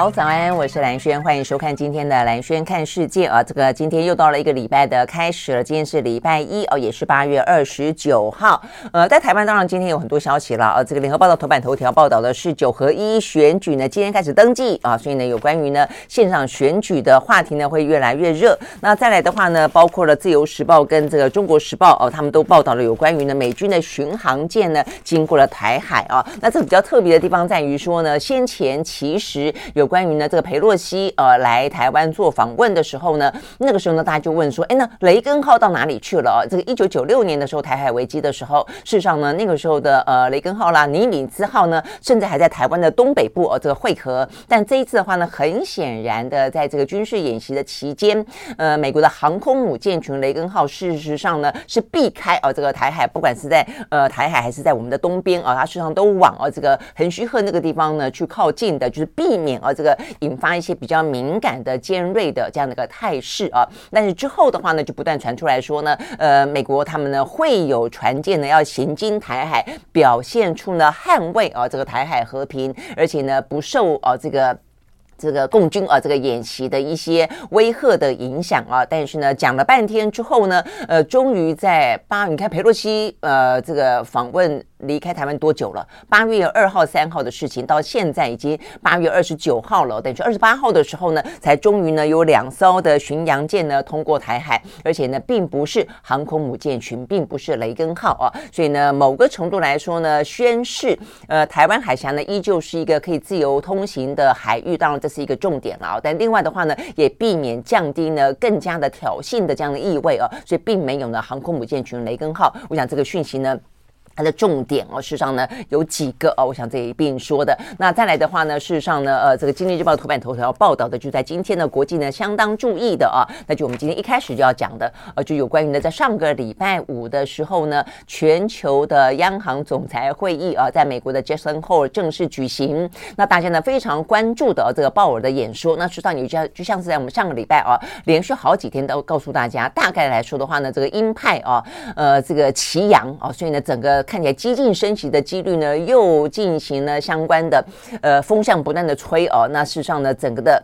好，早安，我是兰轩，欢迎收看今天的兰轩看世界啊。这个今天又到了一个礼拜的开始了，今天是礼拜一哦，也是八月二十九号。呃，在台湾当然今天有很多消息了啊。这个联合报的头版头条报道的是九合一选举呢，今天开始登记啊，所以呢，有关于呢现场选举的话题呢会越来越热。那再来的话呢，包括了自由时报跟这个中国时报哦，他们都报道了有关于呢美军的巡航舰呢经过了台海啊。那这个比较特别的地方在于说呢，先前其实有关于呢，这个裴洛西呃来台湾做访问的时候呢，那个时候呢，大家就问说，哎，那雷根号到哪里去了？这个一九九六年的时候，台海危机的时候，事实上呢，那个时候的呃雷根号啦、尼米兹号呢，甚至还在台湾的东北部呃这个会合。但这一次的话呢，很显然的，在这个军事演习的期间，呃，美国的航空母舰群雷根号事实上呢是避开呃这个台海，不管是在呃台海还是在我们的东边啊，它事实上都往呃这个横须贺那个地方呢去靠近的，就是避免呃这个。引发一些比较敏感的尖锐的这样的一个态势啊，但是之后的话呢，就不断传出来说呢，呃，美国他们呢会有船舰呢要行经台海，表现出呢捍卫啊这个台海和平，而且呢不受啊这个这个共军啊这个演习的一些威吓的影响啊，但是呢讲了半天之后呢，呃，终于在八，你看佩洛西呃这个访问。离开台湾多久了？八月二号、三号的事情，到现在已经八月二十九号了。等于说二十八号的时候呢，才终于呢有两艘的巡洋舰呢通过台海，而且呢并不是航空母舰群，并不是雷根号啊。所以呢，某个程度来说呢，宣示呃台湾海峡呢依旧是一个可以自由通行的海域。当然这是一个重点了啊。但另外的话呢，也避免降低呢更加的挑衅的这样的意味啊。所以并没有呢航空母舰群雷根号。我想这个讯息呢。它的重点哦，事实上呢有几个哦，我想这一并说的。那再来的话呢，事实上呢，呃，这个《经济日报》头版头条报道的，就在今天的国际呢相当注意的啊，那就我们今天一开始就要讲的，呃，就有关于呢，在上个礼拜五的时候呢，全球的央行总裁会议啊，在美国的 Jackson Hole 正式举行。那大家呢非常关注的这个鲍尔的演说，那实际上有像就像是在我们上个礼拜啊，连续好几天都告诉大家，大概来说的话呢，这个鹰派啊，呃，这个齐扬啊，所以呢，整个。看起来激进升级的几率呢，又进行了相关的呃风向不断的吹哦，那事实上呢，整个的。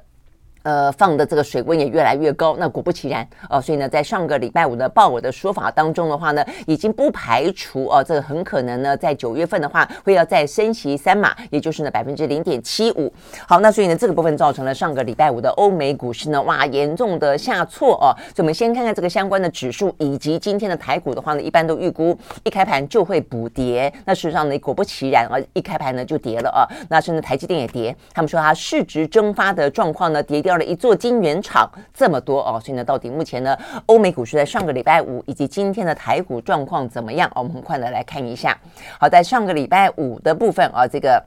呃，放的这个水温也越来越高。那果不其然，哦，所以呢，在上个礼拜五的鲍尔的说法当中的话呢，已经不排除哦，这个很可能呢，在九月份的话会要再升息三码，也就是呢百分之零点七五。好，那所以呢，这个部分造成了上个礼拜五的欧美股市呢，哇，严重的下挫哦。所以我们先看看这个相关的指数，以及今天的台股的话呢，一般都预估一开盘就会补跌。那事实上呢，果不其然啊，一开盘呢就跌了啊。那甚至台积电也跌，他们说它市值蒸发的状况呢，跌掉。了一座晶圆厂这么多哦，所以呢，到底目前呢，欧美股市在上个礼拜五以及今天的台股状况怎么样？我们很快的来看一下。好，在上个礼拜五的部分啊，这个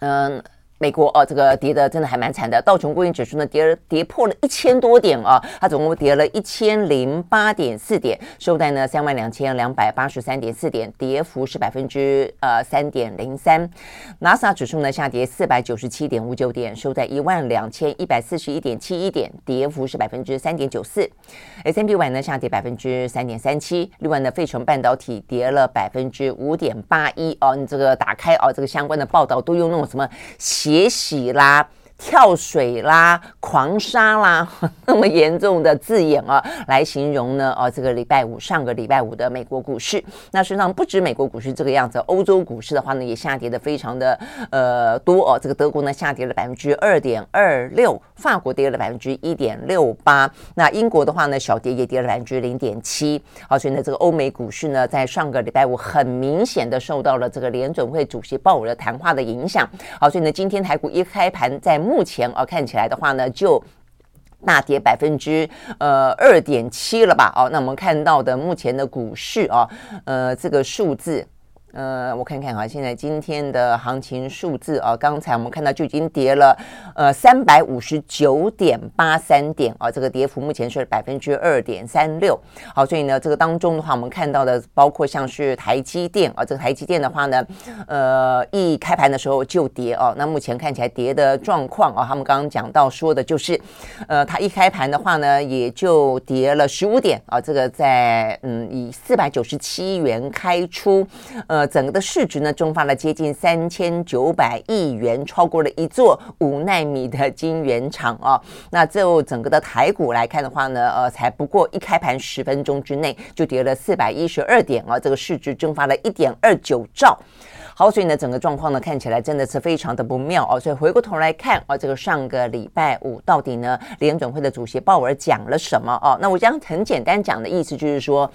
嗯。美国哦，这个跌的真的还蛮惨的。道琼工业指数呢，跌了跌破了一千多点啊，它总共跌了一千零八点四点，收在呢三万两千两百八十三点四点，跌幅是百分之呃三点零三。纳斯达指数呢下跌四百九十七点五九点，收在一万两千一百四十一点七一点，跌幅是百分之三点九四。S&P 500呢下跌百分之三点三七。另外呢，费城半导体跌了百分之五点八一哦。你这个打开哦，这个相关的报道都用那种什么斜。别洗啦。跳水啦，狂杀啦，那么严重的字眼啊，来形容呢？哦，这个礼拜五，上个礼拜五的美国股市，那实际上不止美国股市这个样子，欧洲股市的话呢，也下跌的非常的呃多哦。这个德国呢下跌了百分之二点二六，法国跌了百分之一点六八，那英国的话呢，小跌也跌了百分之零点七。好，所以呢，这个欧美股市呢，在上个礼拜五很明显的受到了这个联准会主席鲍尔的谈话的影响。好，所以呢，今天台股一开盘在目前啊，看起来的话呢，就大跌百分之呃二点七了吧？哦，那我们看到的目前的股市啊，呃，这个数字呃，我看看哈，现在今天的行情数字啊，刚才我们看到就已经跌了呃三百五十九点八三点啊，这个跌幅目前是百分之二点三六。好，所以呢，这个当中的话，我们看到的包括像是台积电啊，这个台积电的话呢，呃，一开盘的时候就跌哦，那目前看起来跌的状况啊，他们刚刚讲到说的就是，呃，它一开盘的话呢，也就跌了十五点啊，这个在嗯以四百九十七元开出，呃。整个的市值呢，蒸发了接近三千九百亿元，超过了一座五纳米的晶圆厂啊。那就整个的台股来看的话呢，呃，才不过一开盘十分钟之内就跌了四百一十二点啊，这个市值蒸发了一点二九兆。好，所以呢，整个状况呢看起来真的是非常的不妙哦。所以回过头来看啊，这个上个礼拜五到底呢，联准会的主席鲍尔讲了什么哦？那我将很简单讲的意思就是说。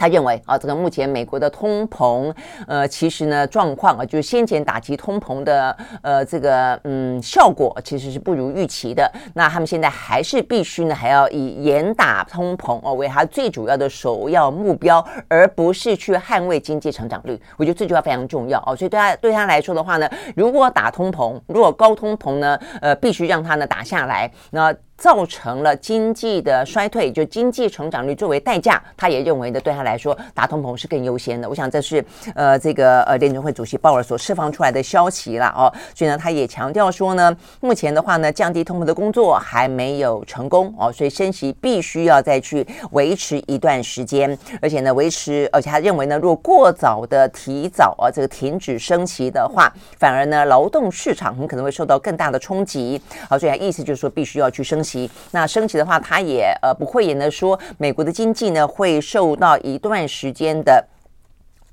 他认为啊，这个目前美国的通膨，呃，其实呢状况啊，就是先前打击通膨的呃这个嗯效果其实是不如预期的。那他们现在还是必须呢，还要以严打通膨哦为他最主要的首要目标，而不是去捍卫经济成长率。我觉得这句话非常重要哦。所以对他对他来说的话呢，如果打通膨，如果高通膨呢，呃，必须让他呢打下来，那。造成了经济的衰退，就经济成长率作为代价，他也认为呢，对他来说打通膨是更优先的。我想这是呃这个呃联准会主席鲍尔所释放出来的消息了哦。所以呢，他也强调说呢，目前的话呢，降低通膨的工作还没有成功哦，所以升息必须要再去维持一段时间，而且呢维持，而且他认为呢，如果过早的提早啊这个停止升息的话，反而呢劳动市场很可能会受到更大的冲击。好，所以他意思就是说必须要去升息。那升息的话，他也呃不讳言的说，美国的经济呢会受到一段时间的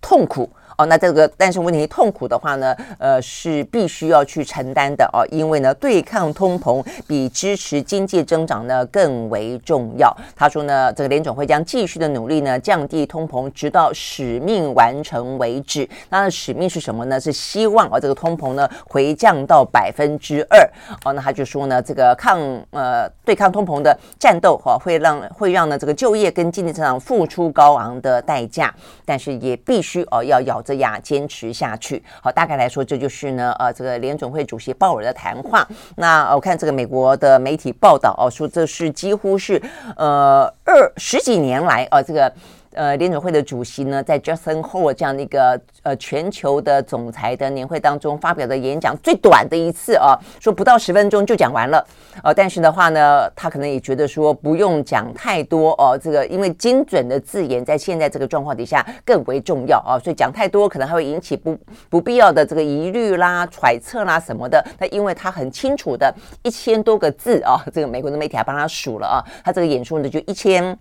痛苦。哦，那这个但是问题痛苦的话呢，呃，是必须要去承担的哦，因为呢，对抗通膨比支持经济增长呢更为重要。他说呢，这个联总会将继续的努力呢，降低通膨，直到使命完成为止。那使命是什么呢？是希望啊，这个通膨呢回降到百分之二。哦，那他就说呢，这个抗呃对抗通膨的战斗哈，会让会让呢这个就业跟经济增长付出高昂的代价，但是也必须哦要咬。这样坚持下去，好，大概来说，这就是呢，呃，这个联准会主席鲍尔的谈话。那我看这个美国的媒体报道哦，说这是几乎是呃二十几年来啊，呃，这个。呃，联准会的主席呢，在 Jackson Hole 这样的一个呃全球的总裁的年会当中发表的演讲，最短的一次啊，说不到十分钟就讲完了。呃，但是的话呢，他可能也觉得说不用讲太多哦，这个因为精准的字眼在现在这个状况底下更为重要啊，所以讲太多可能还会引起不不必要的这个疑虑啦、揣测啦什么的。那因为他很清楚的一千多个字啊，这个美国的媒体还帮他数了啊，他这个演说呢就一千。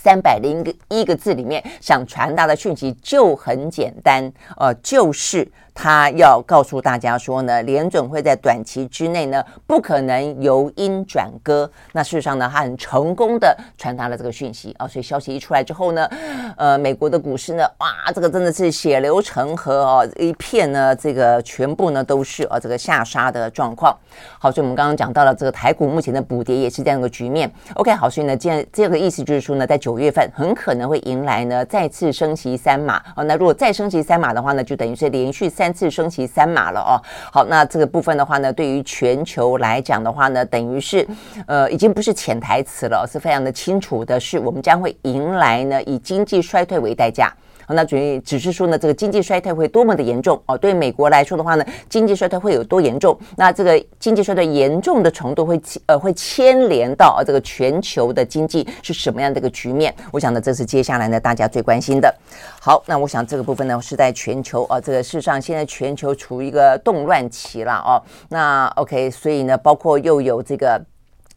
三百零一个字里面，想传达的讯息就很简单，呃，就是。他要告诉大家说呢，联准会在短期之内呢，不可能由鹰转鸽。那事实上呢，他很成功的传达了这个讯息啊。所以消息一出来之后呢，呃，美国的股市呢，哇，这个真的是血流成河哦，一片呢，这个全部呢都是啊这个下杀的状况。好，所以我们刚刚讲到了这个台股目前的补跌也是这样一个局面。OK，好，所以呢，这样这个意思就是说呢，在九月份很可能会迎来呢再次升息三码啊。那如果再升息三码的话呢，就等于是连续三。三次升息三码了哦，好，那这个部分的话呢，对于全球来讲的话呢，等于是呃，已经不是潜台词了，是非常的清楚的是，我们将会迎来呢以经济衰退为代价。那主只是说呢，这个经济衰退会多么的严重哦？对美国来说的话呢，经济衰退会有多严重？那这个经济衰退严重的程度会牵呃会牵连到啊这个全球的经济是什么样的一个局面？我想呢，这是接下来呢大家最关心的。好，那我想这个部分呢是在全球啊，这个事实上现在全球处于一个动乱期了哦。那 OK，所以呢，包括又有这个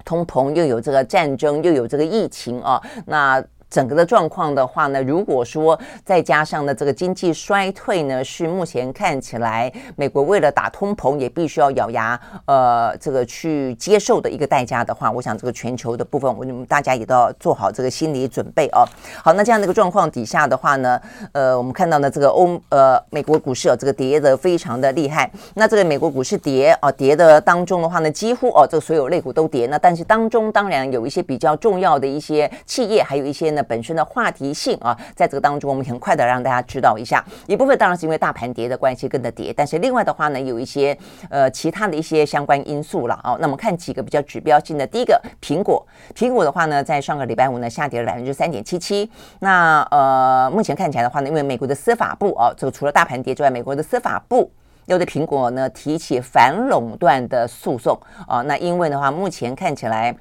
通膨，又有这个战争，又有这个疫情啊，那。整个的状况的话呢，如果说再加上呢这个经济衰退呢，是目前看起来美国为了打通膨也必须要咬牙呃这个去接受的一个代价的话，我想这个全球的部分，我们大家也都要做好这个心理准备哦。好，那这样的一个状况底下的话呢，呃，我们看到呢这个欧呃美国股市哦这个跌的非常的厉害。那这个美国股市跌哦跌的当中的话呢，几乎哦这个所有类股都跌。那但是当中当然有一些比较重要的一些企业，还有一些呢。本身的话题性啊，在这个当中，我们很快的让大家知道一下。一部分当然是因为大盘跌的关系跟着跌，但是另外的话呢，有一些呃其他的一些相关因素了啊。那么看几个比较指标性的，第一个苹果，苹果的话呢，在上个礼拜五呢下跌了百分之三点七七。那呃目前看起来的话呢，因为美国的司法部啊，这个除了大盘跌之外，美国的司法部。又对苹果呢提起反垄断的诉讼啊，那因为的话，目前看起来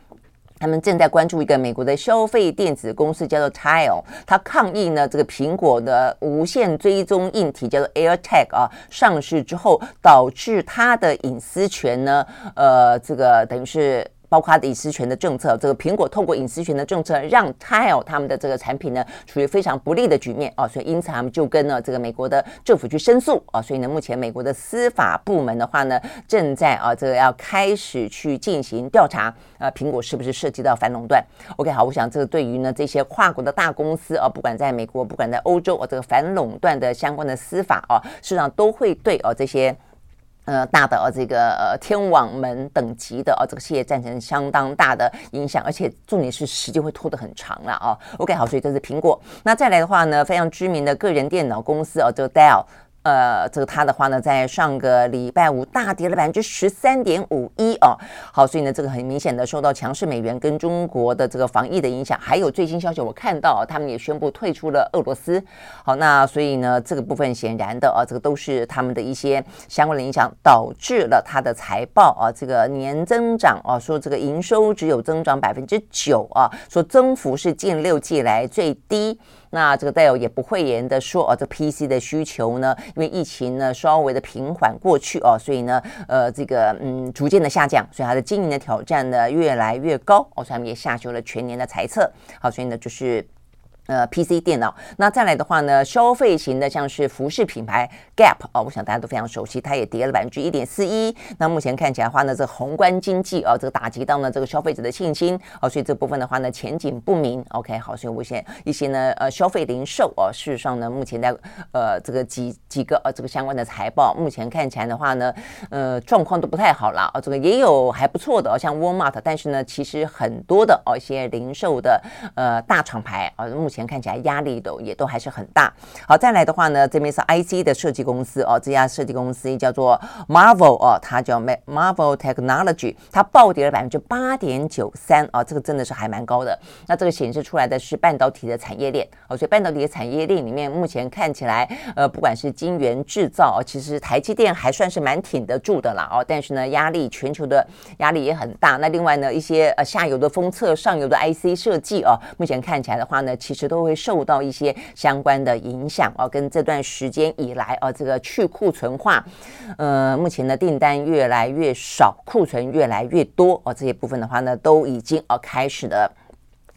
他们正在关注一个美国的消费电子公司叫做 Tile，它抗议呢这个苹果的无线追踪硬体叫做 AirTag 啊上市之后，导致它的隐私权呢呃这个等于是。包括它的隐私权的政策，这个苹果透过隐私权的政策，让 Tile 他们的这个产品呢处于非常不利的局面啊，所以因此他们就跟呢这个美国的政府去申诉啊，所以呢目前美国的司法部门的话呢正在啊这个要开始去进行调查啊，苹果是不是涉及到反垄断？OK，好，我想这个对于呢这些跨国的大公司啊，不管在美国，不管在欧洲啊，这个反垄断的相关的司法啊，事实上都会对啊这些。呃，大的呃，这个呃，天网门等级的呃，这个系列战争相当大的影响，而且重点是时间会拖得很长了啊。OK，好，所以这是苹果。那再来的话呢，非常知名的个人电脑公司哦，就 Dell。呃，这个它的话呢，在上个礼拜五大跌了百分之十三点五一哦。好，所以呢，这个很明显的受到强势美元跟中国的这个防疫的影响，还有最新消息，我看到他们也宣布退出了俄罗斯。好，那所以呢，这个部分显然的啊，这个都是他们的一些相关的影响，导致了它的财报啊，这个年增长啊，说这个营收只有增长百分之九啊，说增幅是近六季来最低。那这个戴尔也不讳言的说，哦，这 PC 的需求呢，因为疫情呢稍微的平缓过去哦，所以呢，呃，这个嗯，逐渐的下降，所以它的经营的挑战呢越来越高哦，所以他们也下修了全年的财测，好，所以呢就是。呃，PC 电脑，那再来的话呢，消费型的像是服饰品牌 Gap 啊、哦，我想大家都非常熟悉，它也跌了百分之一点四一。那目前看起来的话呢，这宏观经济啊、哦，这个打击到呢这个消费者的信心啊、哦，所以这部分的话呢，前景不明。OK，好，所以目前一些呢呃消费零售、哦，事实上呢，目前在呃这个几几个呃这个相关的财报，目前看起来的话呢，呃状况都不太好了啊、哦。这个也有还不错的、哦，像 Walmart，但是呢，其实很多的哦一些零售的呃大厂牌啊、哦，目前。看起来压力都也都还是很大。好，再来的话呢，这边是 IC 的设计公司哦，这家设计公司叫做 Marvel 哦，它叫 Marvel Technology，它暴跌了百分之八点九三啊，这个真的是还蛮高的。那这个显示出来的是半导体的产业链哦，所以半导体的产业链里面，目前看起来呃，不管是晶圆制造，其实台积电还算是蛮挺得住的啦哦，但是呢，压力全球的压力也很大。那另外呢，一些呃下游的封测、上游的 IC 设计哦，目前看起来的话呢，其实。实都会受到一些相关的影响哦，跟这段时间以来哦，这个去库存化，呃，目前的订单越来越少，库存越来越多哦，这些部分的话呢，都已经哦开始了。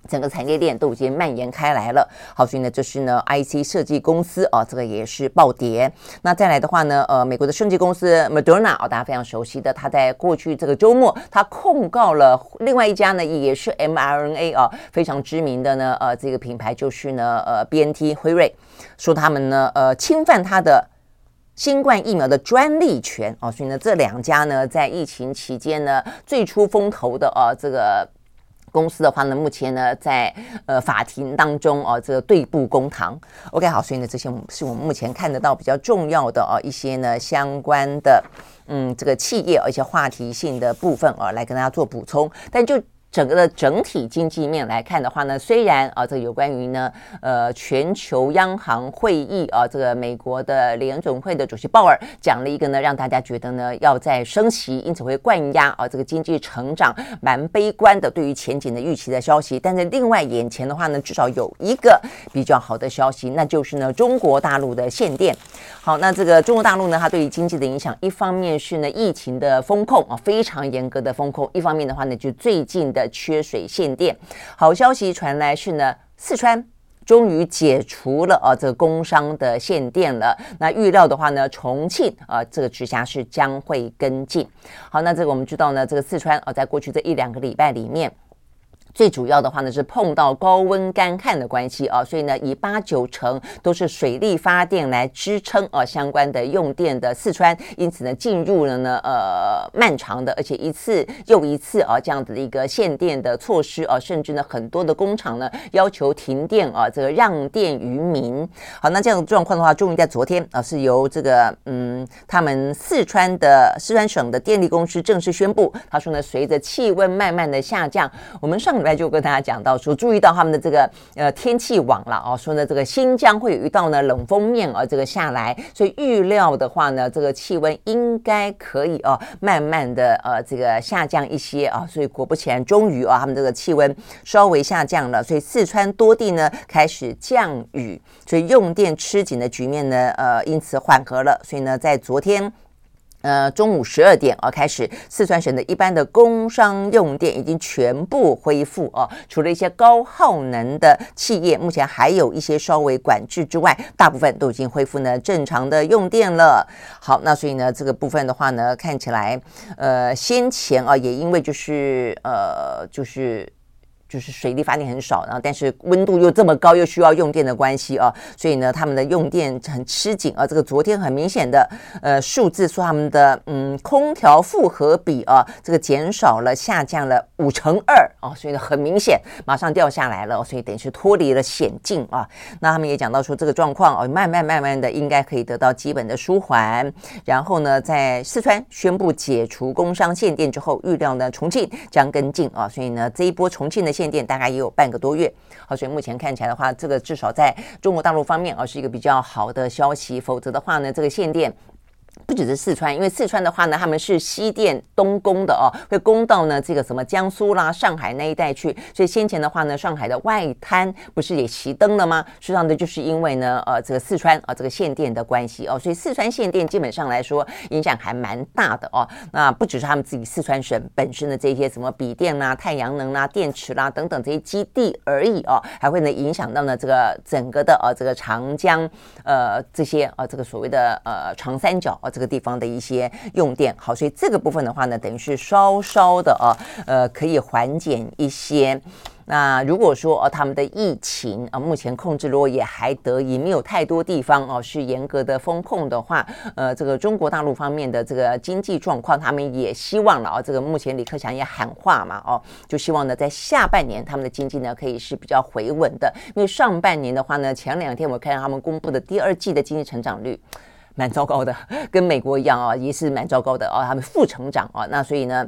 整个产业链都已经蔓延开来了。好，所以呢，这是呢，IC 设计公司啊，这个也是暴跌。那再来的话呢，呃，美国的生技公司 Moderna 哦，大家非常熟悉的，它在过去这个周末，它控告了另外一家呢，也是 mRNA 啊，非常知名的呢，呃，这个品牌就是呢，呃，BNT 辉瑞，说他们呢，呃，侵犯它的新冠疫苗的专利权啊。所以呢，这两家呢，在疫情期间呢，最出风头的啊，这个。公司的话呢，目前呢在呃法庭当中啊，这个对簿公堂。OK，好，所以呢这些是我们目前看得到比较重要的啊一些呢相关的嗯这个企业而且话题性的部分啊，来跟大家做补充，但就。整个的整体经济面来看的话呢，虽然啊，这有关于呢，呃，全球央行会议啊，这个美国的联准会的主席鲍尔讲了一个呢，让大家觉得呢要再升息，因此会灌压啊，这个经济成长蛮悲观的，对于前景的预期的消息。但是另外眼前的话呢，至少有一个比较好的消息，那就是呢，中国大陆的限电。好，那这个中国大陆呢，它对于经济的影响，一方面是呢疫情的风控啊，非常严格的风控；一方面的话呢，就最近的。缺水限电，好消息传来是呢，四川终于解除了啊这个工商的限电了。那预料的话呢，重庆啊这个直辖市将会跟进。好，那这个我们知道呢，这个四川啊，在过去这一两个礼拜里面。最主要的话呢，是碰到高温干旱的关系啊，所以呢，以八九成都是水力发电来支撑啊相关的用电的四川，因此呢，进入了呢呃漫长的而且一次又一次啊这样子的一个限电的措施啊，甚至呢很多的工厂呢要求停电啊，这个让电于民。好，那这样的状况的话，终于在昨天啊，是由这个嗯他们四川的四川省的电力公司正式宣布，他说呢，随着气温慢慢的下降，我们上。来就跟大家讲到说，注意到他们的这个呃天气网了哦，说呢这个新疆会有一道呢冷锋面啊这个下来，所以预料的话呢，这个气温应该可以哦慢慢的呃这个下降一些啊，所以果不其然，终于啊他们这个气温稍微下降了，所以四川多地呢开始降雨，所以用电吃紧的局面呢呃因此缓和了，所以呢在昨天。呃，中午十二点啊，开始四川省的一般的工商用电已经全部恢复啊，除了一些高耗能的企业，目前还有一些稍微管制之外，大部分都已经恢复呢正常的用电了。好，那所以呢，这个部分的话呢，看起来呃，先前啊，也因为就是呃，就是。就是水力发电很少，然后但是温度又这么高，又需要用电的关系啊，所以呢，他们的用电很吃紧啊。这个昨天很明显的呃数字说他们的嗯空调负荷比啊，这个减少了，下降了五成二啊，所以呢很明显马上掉下来了，所以等于是脱离了险境啊。那他们也讲到说这个状况哦，慢慢慢慢的应该可以得到基本的舒缓。然后呢，在四川宣布解除工商限电之后，预料呢重庆将跟进啊，所以呢这一波重庆的限。限电大概也有半个多月，好，所以目前看起来的话，这个至少在中国大陆方面啊，是一个比较好的消息。否则的话呢，这个限电。不只是四川，因为四川的话呢，他们是西电东供的哦，会供到呢这个什么江苏啦、上海那一带去。所以先前的话呢，上海的外滩不是也熄灯了吗？实际上呢，就是因为呢，呃，这个四川啊，这个限电的关系哦，所以四川限电基本上来说影响还蛮大的哦。那不只是他们自己四川省本身的这些什么笔电啦、太阳能啦、电池啦等等这些基地而已哦，还会呢影响到呢这个整个的呃这个长江呃这些啊这个所谓的呃长三角。哦，这个地方的一些用电好，所以这个部分的话呢，等于是稍稍的啊，呃，可以缓解一些。那如果说哦，他们的疫情啊，目前控制如果也还得以，没有太多地方哦是严格的封控的话，呃，这个中国大陆方面的这个经济状况，他们也希望了啊，这个目前李克强也喊话嘛，哦，就希望呢，在下半年他们的经济呢可以是比较回稳的，因为上半年的话呢，前两天我看到他们公布的第二季的经济成长率。蛮糟糕的，跟美国一样啊，也是蛮糟糕的啊，他们负成长啊，那所以呢，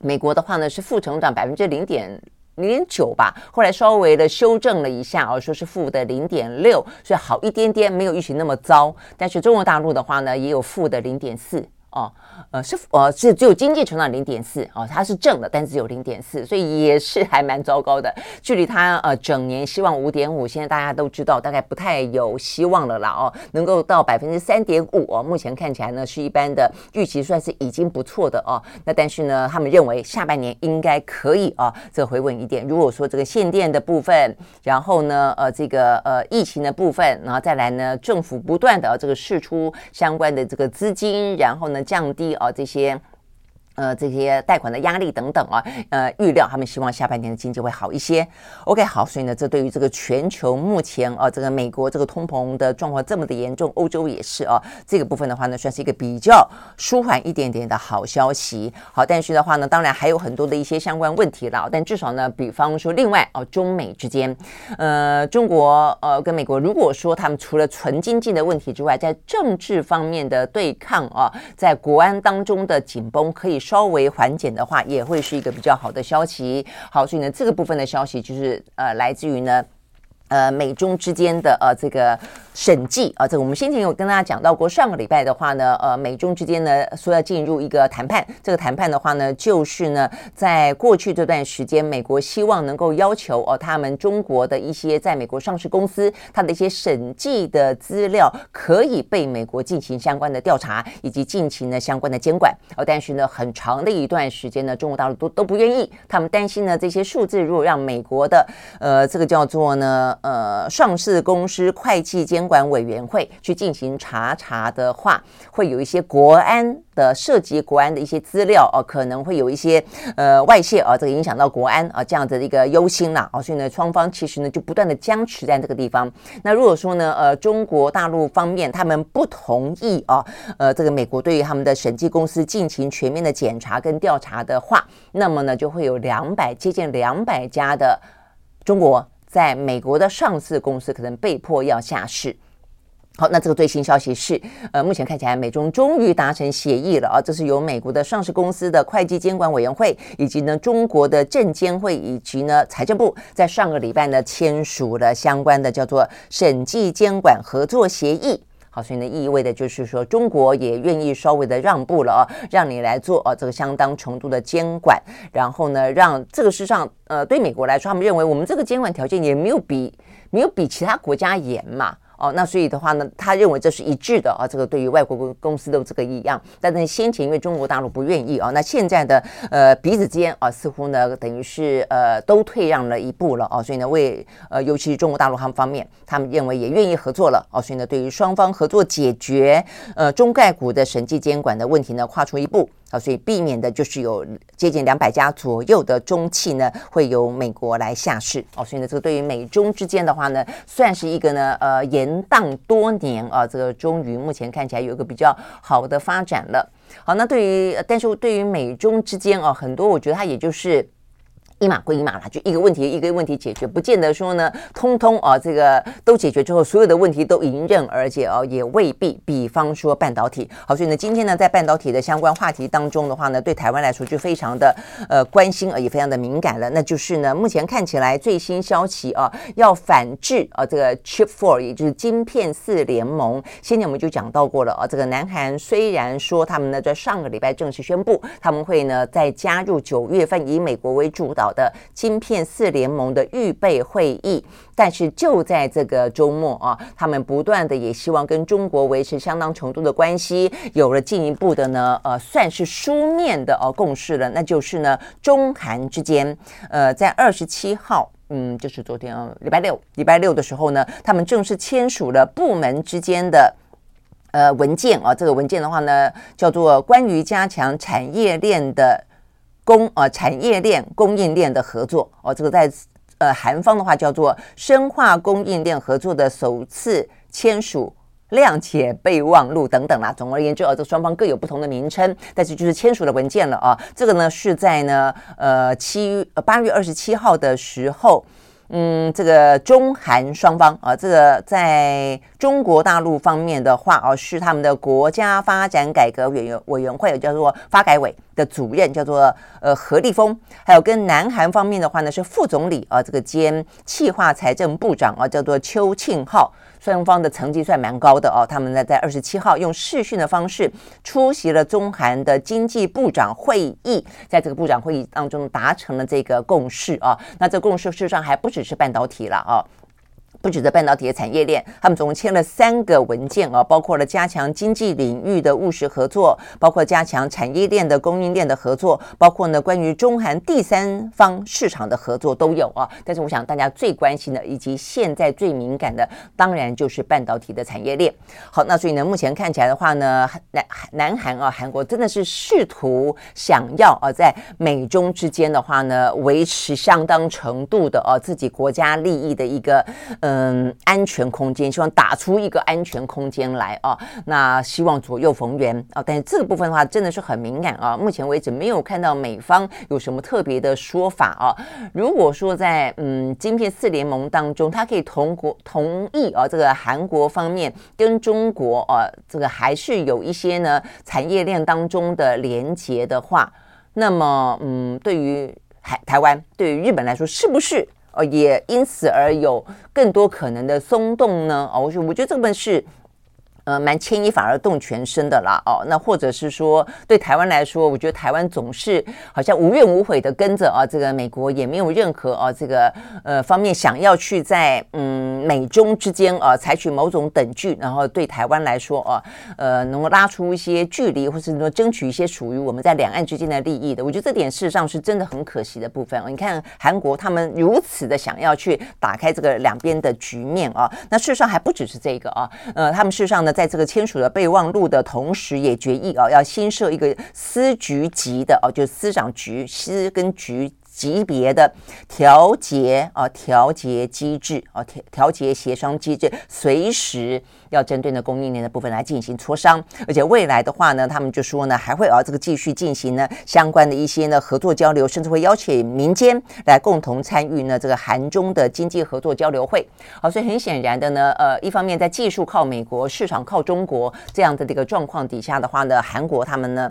美国的话呢是负成长百分之零点零点九吧，后来稍微的修正了一下哦，说是负的零点六，所以好一点点，没有预期那么糟，但是中国大陆的话呢，也有负的零点四。哦，呃，是呃是只有经济成长零点四哦，它是正的，但是只有零点四，所以也是还蛮糟糕的。距离它呃整年希望五点五，现在大家都知道大概不太有希望了啦哦，能够到百分之三点五哦，目前看起来呢是一般的预期，算是已经不错的哦。那但是呢，他们认为下半年应该可以啊，这个回稳一点。如果说这个限电的部分，然后呢呃这个呃疫情的部分，然后再来呢政府不断的这个释出相关的这个资金，然后呢。降低啊这些。呃，这些贷款的压力等等啊，呃，预料他们希望下半年的经济会好一些。OK，好，所以呢，这对于这个全球目前啊，这个美国这个通膨的状况这么的严重，欧洲也是啊，这个部分的话呢，算是一个比较舒缓一点点的好消息。好，但是的话呢，当然还有很多的一些相关问题了。但至少呢，比方说，另外哦，中美之间，呃，中国呃跟美国，如果说他们除了纯经济的问题之外，在政治方面的对抗啊，在国安当中的紧绷可以。稍微缓解的话，也会是一个比较好的消息。好，所以呢，这个部分的消息就是呃，来自于呢。呃，美中之间的呃这个审计啊，这个我们先前有跟大家讲到过。上个礼拜的话呢，呃，美中之间呢说要进入一个谈判。这个谈判的话呢，就是呢，在过去这段时间，美国希望能够要求哦，他们中国的一些在美国上市公司，它的一些审计的资料可以被美国进行相关的调查，以及进行呢相关的监管。哦，但是呢，很长的一段时间呢，中国大陆都都不愿意，他们担心呢这些数字如果让美国的呃这个叫做呢。呃上市公司会计监管委员会去进行查查的话，会有一些国安的涉及国安的一些资料哦，可能会有一些呃外泄啊，这个影响到国安啊这样子的一个忧心啦啊，所以呢，双方其实呢就不断的僵持在这个地方。那如果说呢，呃，中国大陆方面他们不同意啊，呃，这个美国对于他们的审计公司进行全面的检查跟调查的话，那么呢，就会有两百接近两百家的中国在美国的上市公司可能被迫要下市。好，那这个最新消息是，呃，目前看起来美中终于达成协议了啊，这是由美国的上市公司的会计监管委员会，以及呢中国的证监会以及呢财政部，在上个礼拜呢签署了相关的叫做审计监管合作协议。所以呢意味的就是说中国也愿意稍微的让步了啊，让你来做啊这个相当程度的监管，然后呢让这个事实上呃对美国来说，他们认为我们这个监管条件也没有比没有比其他国家严嘛。哦，那所以的话呢，他认为这是一致的啊。这个对于外国公公司都这个一样，但是先前因为中国大陆不愿意啊，那现在的呃彼此之间啊，似乎呢等于是呃都退让了一步了啊。所以呢，为呃尤其是中国大陆他们方面，他们认为也愿意合作了啊。所以呢，对于双方合作解决呃中概股的审计监管的问题呢，跨出一步。啊，所以避免的就是有接近两百家左右的中企呢，会由美国来下市。哦，所以呢，这个对于美中之间的话呢，算是一个呢，呃，延宕多年啊，这个终于目前看起来有一个比较好的发展了。好，那对于，但是对于美中之间啊，很多我觉得它也就是。一码归一码了，就一个问题一个问题解决，不见得说呢，通通啊，这个都解决之后，所有的问题都迎刃而解哦，也未必。比方说半导体，好，所以呢，今天呢，在半导体的相关话题当中的话呢，对台湾来说就非常的呃关心，而也非常的敏感了。那就是呢，目前看起来最新消息啊，要反制啊，这个 Chip Four，也就是晶片四联盟。先前我们就讲到过了啊，这个南韩虽然说他们呢在上个礼拜正式宣布，他们会呢再加入九月份以美国为主导的晶片四联盟的预备会议，但是就在这个周末啊，他们不断的也希望跟中国维持相当程度的关系，有了进一步的呢，呃，算是书面的哦共识了，那就是呢，中韩之间，呃，在二十七号，嗯，就是昨天啊，礼拜六，礼拜六的时候呢，他们正式签署了部门之间的呃文件啊，这个文件的话呢，叫做关于加强产业链的。供呃，产业链供应链的合作哦，这个在呃韩方的话叫做深化供应链合作的首次签署谅解备忘录等等啦。总而言之，啊，这双方各有不同的名称，但是就是签署的文件了啊。这个呢是在呢呃七呃八月二十七号的时候。嗯，这个中韩双方啊，这个在中国大陆方面的话啊，是他们的国家发展改革委员委员会，叫做发改委的主任，叫做呃何立峰，还有跟南韩方面的话呢，是副总理啊，这个兼企划财政部长啊，叫做邱庆浩。双方的成绩算蛮高的哦，他们呢在二十七号用视讯的方式出席了中韩的经济部长会议，在这个部长会议当中达成了这个共识啊，那这共识事实上还不只是半导体了啊。不止在半导体的产业链，他们总共签了三个文件啊，包括了加强经济领域的务实合作，包括加强产业链的供应链的合作，包括呢关于中韩第三方市场的合作都有啊。但是我想大家最关心的，以及现在最敏感的，当然就是半导体的产业链。好，那所以呢，目前看起来的话呢，南南韩啊，韩国真的是试图想要啊，在美中之间的话呢，维持相当程度的啊自己国家利益的一个。嗯，安全空间，希望打出一个安全空间来啊。那希望左右逢源啊。但是这个部分的话，真的是很敏感啊。目前为止没有看到美方有什么特别的说法啊。如果说在嗯晶片四联盟当中，他可以同国同意啊，这个韩国方面跟中国啊，这个还是有一些呢产业链当中的连接的话，那么嗯，对于海台湾，对于日本来说，是不是？哦，也因此而有更多可能的松动呢？哦，我觉得这个是，呃，蛮牵一发而动全身的啦，哦，那或者是说，对台湾来说，我觉得台湾总是好像无怨无悔的跟着啊，这个美国也没有任何啊这个呃方面想要去在嗯美中之间啊采取某种等距，然后对台湾来说啊，呃，能够拉出一些距离，或是说争取一些属于我们在两岸之间的利益的，我觉得这点事实上是真的很可惜的部分。你看韩国他们如此的想要去打开这个两边的局面啊，那事实上还不只是这个啊，呃，他们事实上呢。在这个签署了备忘录的同时，也决议啊，要新设一个司局级的哦，就是司长局司跟局。级别的调节啊，调节机制啊，调调节协商机制，随时要针对呢供应链的部分来进行磋商。而且未来的话呢，他们就说呢，还会啊这个继续进行呢相关的一些呢合作交流，甚至会邀请民间来共同参与呢这个韩中的经济合作交流会。好，所以很显然的呢，呃，一方面在技术靠美国，市场靠中国这样的这个状况底下的话呢，韩国他们呢。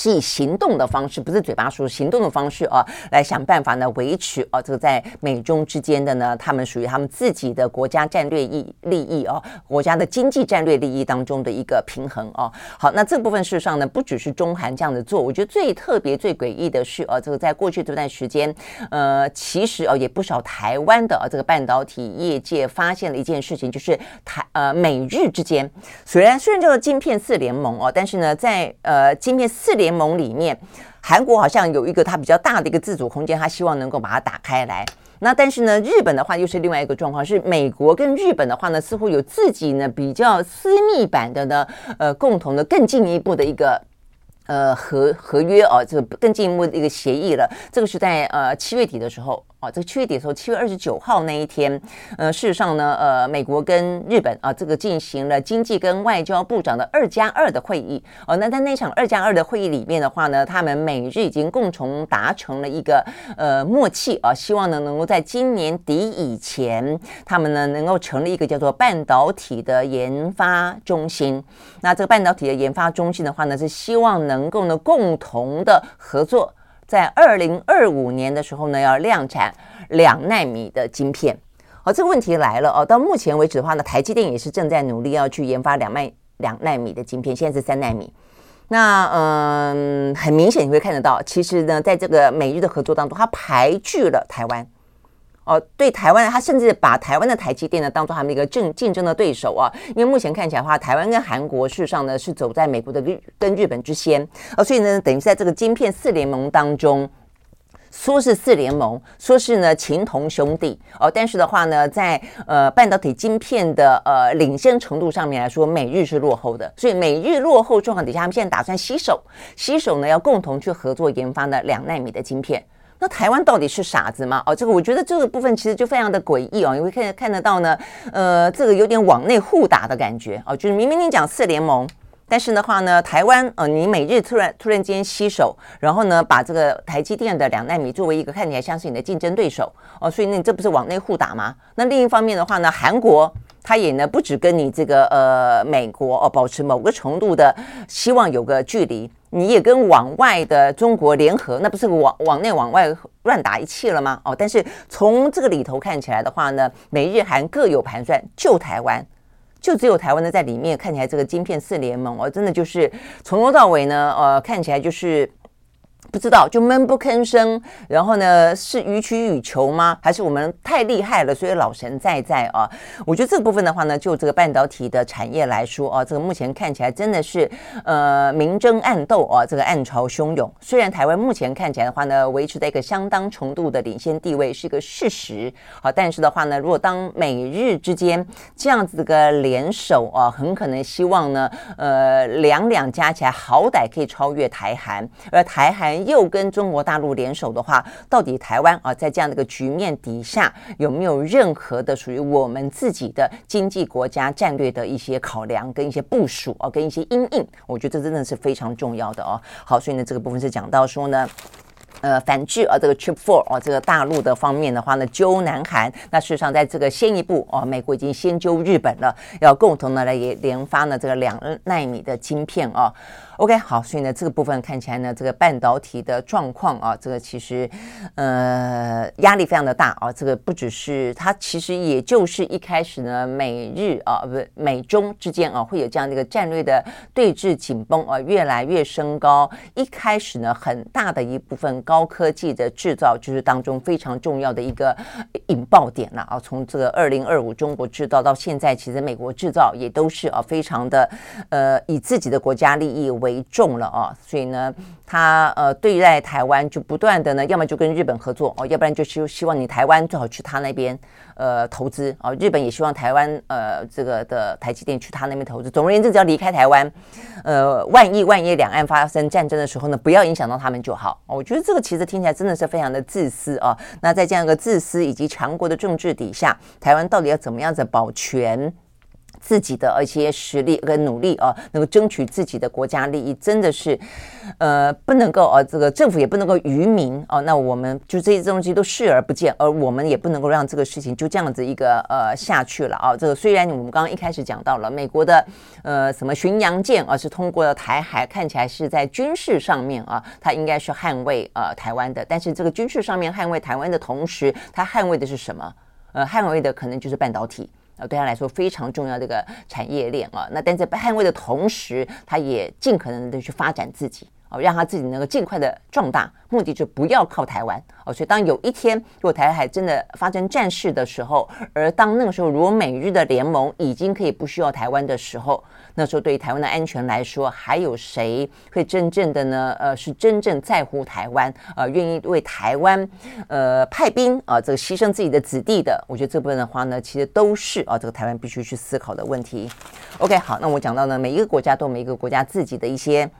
是以行动的方式，不是嘴巴说，行动的方式啊，来想办法呢维持啊这个在美中之间的呢，他们属于他们自己的国家战略意利益啊，国家的经济战略利益当中的一个平衡啊。好，那这部分事实上呢，不只是中韩这样子做，我觉得最特别、最诡异的是啊，这个在过去这段时间，呃，其实啊也不少台湾的啊这个半导体业界发现了一件事情，就是台呃美日之间虽然虽然叫做晶片四联盟哦，但是呢，在呃晶片四联联盟里面，韩国好像有一个它比较大的一个自主空间，它希望能够把它打开来。那但是呢，日本的话又是另外一个状况，是美国跟日本的话呢，似乎有自己呢比较私密版的呢，呃，共同的更进一步的一个。呃，合合约哦，这个更进一步的一个协议了。这个是在呃七月底的时候哦，这个七月底的时候，七月二十九号那一天，呃，事实上呢，呃，美国跟日本啊，这个进行了经济跟外交部长的二加二的会议哦。那在那场二加二的会议里面的话呢，他们美日已经共同达成了一个呃默契啊，希望呢能够在今年底以前，他们呢能够成立一个叫做半导体的研发中心。那这个半导体的研发中心的话呢，是希望能够呢共同的合作，在二零二五年的时候呢，要量产两纳米的晶片。好，这个问题来了哦。到目前为止的话呢，台积电也是正在努力要去研发两奈两纳米的晶片，现在是三纳米。那嗯，很明显你会看得到，其实呢，在这个美日的合作当中，它排拒了台湾。哦，对台湾，他甚至把台湾的台积电呢当做他们一个竞竞争的对手啊，因为目前看起来的话，台湾跟韩国事实上呢是走在美国的日跟日本之先，哦，所以呢，等于在这个晶片四联盟当中，说是四联盟，说是呢情同兄弟。哦，但是的话呢，在呃半导体晶片的呃领先程度上面来说，美日是落后的，所以美日落后状况底下，他们现在打算携手携手呢要共同去合作研发呢两纳米的晶片。那台湾到底是傻子吗？哦，这个我觉得这个部分其实就非常的诡异哦，你会看看得到呢，呃，这个有点往内互打的感觉哦，就是明明你讲四联盟，但是的话呢，台湾呃，你美日突然突然间携手，然后呢，把这个台积电的两纳米作为一个看起来像是你的竞争对手哦，所以那你这不是往内互打吗？那另一方面的话呢，韩国他也呢不只跟你这个呃美国哦保持某个程度的希望有个距离。你也跟往外的中国联合，那不是往往内往外乱打一气了吗？哦，但是从这个里头看起来的话呢，美日韩各有盘算，就台湾，就只有台湾呢在里面看起来这个晶片四联盟哦，真的就是从头到尾呢，呃，看起来就是。不知道就闷不吭声，然后呢，是予取予求吗？还是我们太厉害了，所以老神在在啊？我觉得这个部分的话呢，就这个半导体的产业来说啊，这个目前看起来真的是呃明争暗斗啊，这个暗潮汹涌。虽然台湾目前看起来的话呢，维持在一个相当程度的领先地位是一个事实，好，但是的话呢，如果当美日之间这样子的个联手啊，很可能希望呢，呃，两两加起来好歹可以超越台韩，而台韩。又跟中国大陆联手的话，到底台湾啊，在这样的一个局面底下，有没有任何的属于我们自己的经济国家战略的一些考量跟一些部署啊，跟一些因应？我觉得这真的是非常重要的哦。好，所以呢，这个部分是讲到说呢。呃，反制啊，这个 Trip Four 啊，这个大陆的方面的话呢，揪南韩。那事实上，在这个先一步啊，美国已经先揪日本了，要共同的来也研发呢这个两纳米的晶片啊。OK，好，所以呢，这个部分看起来呢，这个半导体的状况啊，这个其实呃压力非常的大啊。这个不只是它，其实也就是一开始呢，美日啊，不美中之间啊，会有这样的一个战略的对峙紧绷啊，越来越升高。一开始呢，很大的一部分高科技的制造就是当中非常重要的一个引爆点了啊。从这个二零二五中国制造到现在，其实美国制造也都是啊，非常的呃以自己的国家利益为为重了啊，所以呢，他呃对待台湾就不断的呢，要么就跟日本合作哦，要不然就是希望你台湾最好去他那边呃投资啊，日本也希望台湾呃这个的台积电去他那边投资。总而言之，只要离开台湾，呃，万一万一两岸发生战争的时候呢，不要影响到他们就好。我觉得这个其实听起来真的是非常的自私啊。那在这样一个自私以及强国的政治底下，台湾到底要怎么样子保全？自己的一些实力跟努力啊，能够争取自己的国家利益，真的是，呃，不能够啊，这个政府也不能够愚民啊。那我们就这些东西都视而不见，而我们也不能够让这个事情就这样子一个呃下去了啊。这个虽然我们刚刚一开始讲到了美国的呃什么巡洋舰啊，是通过了台海，看起来是在军事上面啊，它应该是捍卫呃台湾的，但是这个军事上面捍卫台湾的同时，它捍卫的是什么？呃，捍卫的可能就是半导体。啊，对他来说非常重要的一个产业链啊。那但在捍卫的同时，他也尽可能的去发展自己。哦，让他自己能够尽快的壮大，目的就不要靠台湾哦。所以当有一天如果台海真的发生战事的时候，而当那个时候如果美日的联盟已经可以不需要台湾的时候，那时候对于台湾的安全来说，还有谁会真正的呢？呃，是真正在乎台湾，呃，愿意为台湾呃派兵啊，呃，这个牺牲自己的子弟的？我觉得这部分的话呢，其实都是啊，这个台湾必须去思考的问题。OK，好，那我讲到呢，每一个国家都有每一个国家自己的一些。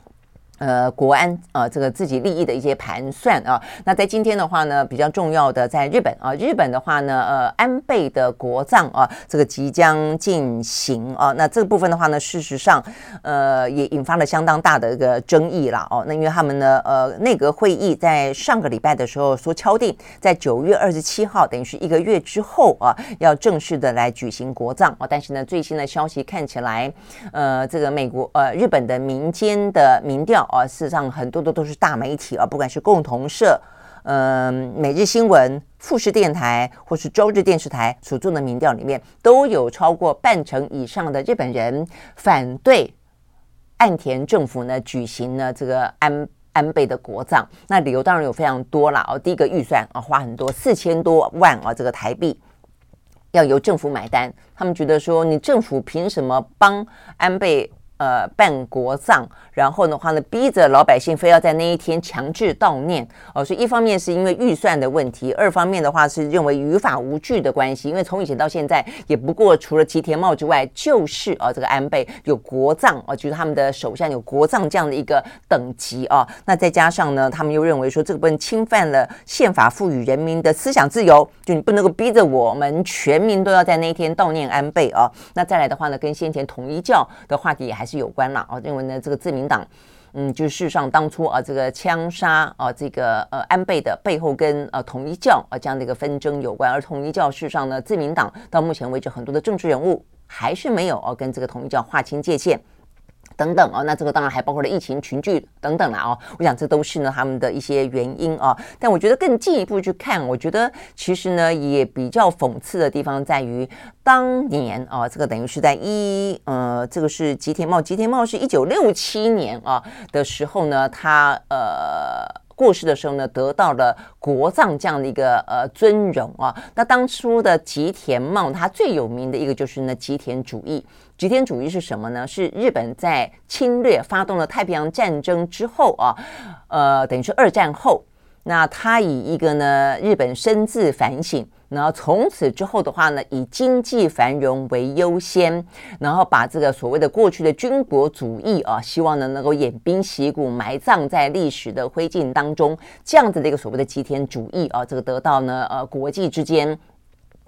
呃，国安、呃，这个自己利益的一些盘算啊。那在今天的话呢，比较重要的在日本啊，日本的话呢，呃，安倍的国葬啊，这个即将进行啊。那这个部分的话呢，事实上，呃，也引发了相当大的一个争议了哦。那因为他们呢，呃，内阁会议在上个礼拜的时候说敲定，在九月二十七号，等于是一个月之后啊，要正式的来举行国葬啊。但是呢，最新的消息看起来，呃，这个美国呃，日本的民间的民调。啊，事实上很多的都是大媒体啊，不管是共同社、嗯、每日新闻、富士电台或是周日电视台所做的民调里面，都有超过半成以上的日本人反对岸田政府呢举行呢这个安安倍的国葬。那理由当然有非常多了哦。第一个预算啊，花很多四千多万啊，这个台币要由政府买单。他们觉得说，你政府凭什么帮安倍呃办国葬？然后的话呢，逼着老百姓非要在那一天强制悼念哦，所以一方面是因为预算的问题，二方面的话是认为于法无据的关系。因为从以前到现在，也不过除了吉田茂之外，就是啊这个安倍有国葬啊，就是他们的首相有国葬这样的一个等级啊。那再加上呢，他们又认为说这个不能侵犯了宪法赋予人民的思想自由，就你不能够逼着我们全民都要在那一天悼念安倍啊。那再来的话呢，跟先前统一教的话题也还是是有关了啊，认为呢这个自民。党，嗯，就是事实上当初啊，这个枪杀啊，这个呃安倍的背后跟呃统一教啊这样的一个纷争有关，而统一教事实上呢，自民党到目前为止很多的政治人物还是没有哦跟这个统一教划清界限。等等哦，那这个当然还包括了疫情群聚等等了哦。我想这都是呢他们的一些原因啊。但我觉得更进一步去看，我觉得其实呢也比较讽刺的地方在于，当年啊，这个等于是在一呃，这个是吉田茂，吉田茂是一九六七年啊的时候呢，他呃。过世的时候呢，得到了国葬这样的一个呃尊荣啊。那当初的吉田茂，他最有名的一个就是呢吉田主义。吉田主义是什么呢？是日本在侵略发动了太平洋战争之后啊，呃，等于是二战后，那他以一个呢日本深自反省。然后从此之后的话呢，以经济繁荣为优先，然后把这个所谓的过去的军国主义啊，希望呢能够偃兵息鼓，埋葬在历史的灰烬当中，这样子的一个所谓的极田主义啊，这个得到呢呃国际之间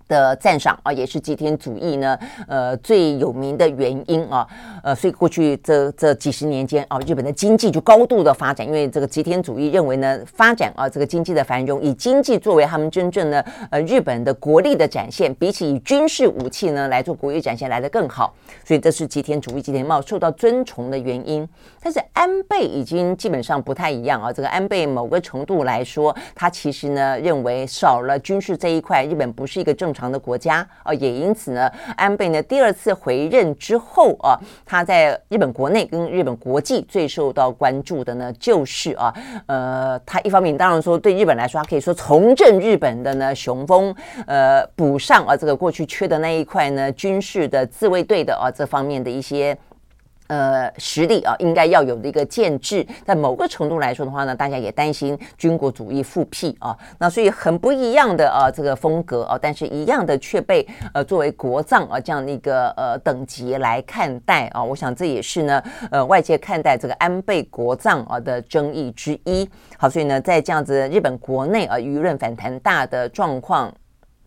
的赞赏啊，也是吉田主义呢，呃，最有名的原因啊，呃，所以过去这这几十年间啊，日本的经济就高度的发展，因为这个吉田主义认为呢，发展啊，这个经济的繁荣，以经济作为他们真正的呃日本的国力的展现，比起以军事武器呢来做国力展现来得更好，所以这是吉田主义吉田茂受到尊崇的原因。但是安倍已经基本上不太一样啊，这个安倍某个程度来说，他其实呢认为少了军事这一块，日本不是一个正常。的国家啊，也因此呢，安倍呢第二次回任之后啊，他在日本国内跟日本国际最受到关注的呢，就是啊，呃，他一方面当然说对日本来说，他可以说重振日本的呢雄风，呃，补上啊这个过去缺的那一块呢军事的自卫队的啊这方面的一些。呃，实力啊，应该要有的一个建制，在某个程度来说的话呢，大家也担心军国主义复辟啊，那所以很不一样的啊这个风格啊，但是一样的却被呃作为国葬啊这样的一个呃等级来看待啊，我想这也是呢呃外界看待这个安倍国葬啊的争议之一。好，所以呢，在这样子日本国内啊舆论反弹大的状况。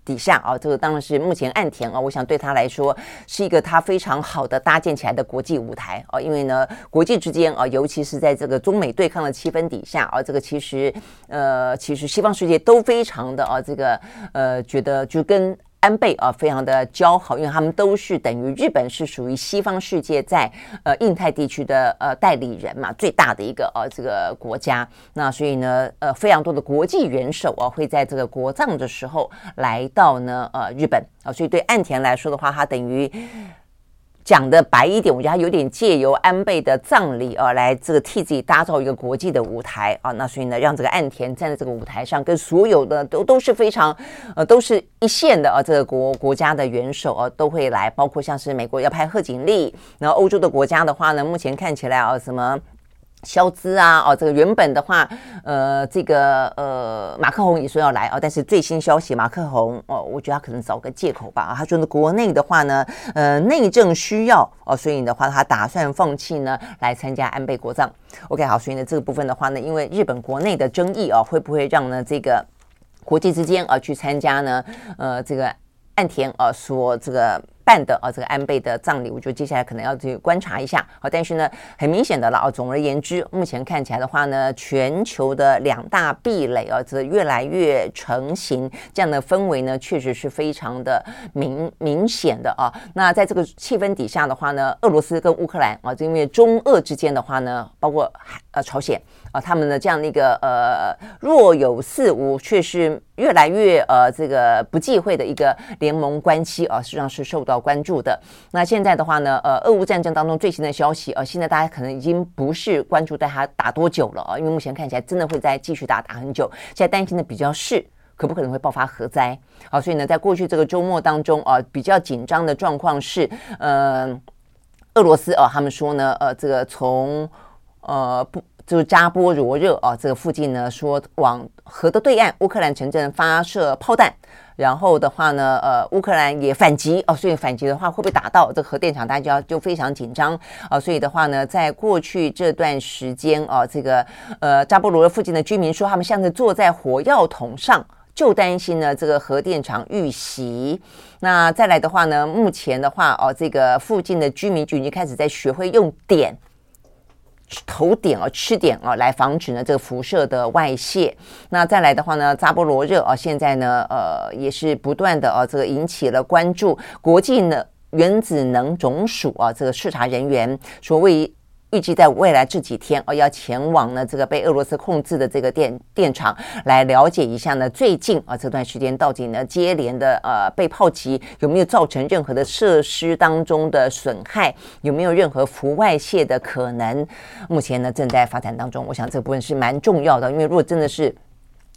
底下啊，这个当然是目前岸田啊，我想对他来说是一个他非常好的搭建起来的国际舞台啊，因为呢，国际之间啊，尤其是在这个中美对抗的气氛底下啊，这个其实呃，其实西方世界都非常的啊，这个呃，觉得就跟。安倍啊，非常的交好，因为他们都是等于日本是属于西方世界在呃印太地区的呃代理人嘛，最大的一个呃这个国家。那所以呢，呃非常多的国际元首啊会在这个国葬的时候来到呢呃日本啊，所以对岸田来说的话，他等于。讲的白一点，我觉得他有点借由安倍的葬礼啊，来这个替自己打造一个国际的舞台啊。那所以呢，让这个岸田站在这个舞台上，跟所有的都都是非常呃都是一线的啊，这个国国家的元首啊都会来，包括像是美国要派贺锦丽，然后欧洲的国家的话呢，目前看起来啊什么。消资啊，哦，这个原本的话，呃，这个呃，马克宏也说要来哦，但是最新消息，马克宏哦，我觉得他可能找个借口吧。他说呢，国内的话呢，呃，内政需要哦，所以的话，他打算放弃呢，来参加安倍国葬。OK，好，所以呢，这个部分的话呢，因为日本国内的争议啊，会不会让呢这个国际之间啊去参加呢？呃，这个岸田啊说这个。办的啊，这个安倍的葬礼，我觉得接下来可能要去观察一下。好，但是呢，很明显的了啊。总而言之，目前看起来的话呢，全球的两大壁垒啊，这越来越成型，这样的氛围呢，确实是非常的明明显的啊。那在这个气氛底下的话呢，俄罗斯跟乌克兰啊，因为中俄之间的话呢，包括呃朝鲜啊，他们的这样的一个呃若有似无，却是越来越呃这个不忌讳的一个联盟关系啊，实际上是受到。关注的。那现在的话呢，呃，俄乌战争当中最新的消息，呃，现在大家可能已经不是关注在它打多久了啊，因为目前看起来真的会再继续打打很久。现在担心的比较是可不可能会爆发核灾。好，所以呢，在过去这个周末当中啊，比较紧张的状况是，呃，俄罗斯啊，他们说呢，呃，这个从呃不就是扎波罗热啊这个附近呢，说往河的对岸乌克兰城镇发射炮弹。然后的话呢，呃，乌克兰也反击哦，所以反击的话会不会打到这个核电厂？大家就非常紧张啊，所以的话呢，在过去这段时间啊，这个呃扎波罗热附近的居民说，他们像是坐在火药桶上，就担心呢这个核电厂遇袭。那再来的话呢，目前的话哦，这个附近的居民就已经开始在学会用碘。头点啊，吃点啊，来防止呢这个辐射的外泄。那再来的话呢，扎波罗热啊，现在呢，呃，也是不断的啊，这个引起了关注。国际呢原子能总署啊，这个视察人员所谓。预计在未来这几天哦，要前往呢这个被俄罗斯控制的这个电电厂来了解一下呢，最近啊这段时间到底呢接连的呃被炮击有没有造成任何的设施当中的损害，有没有任何服外泄的可能？目前呢正在发展当中，我想这部分是蛮重要的，因为如果真的是。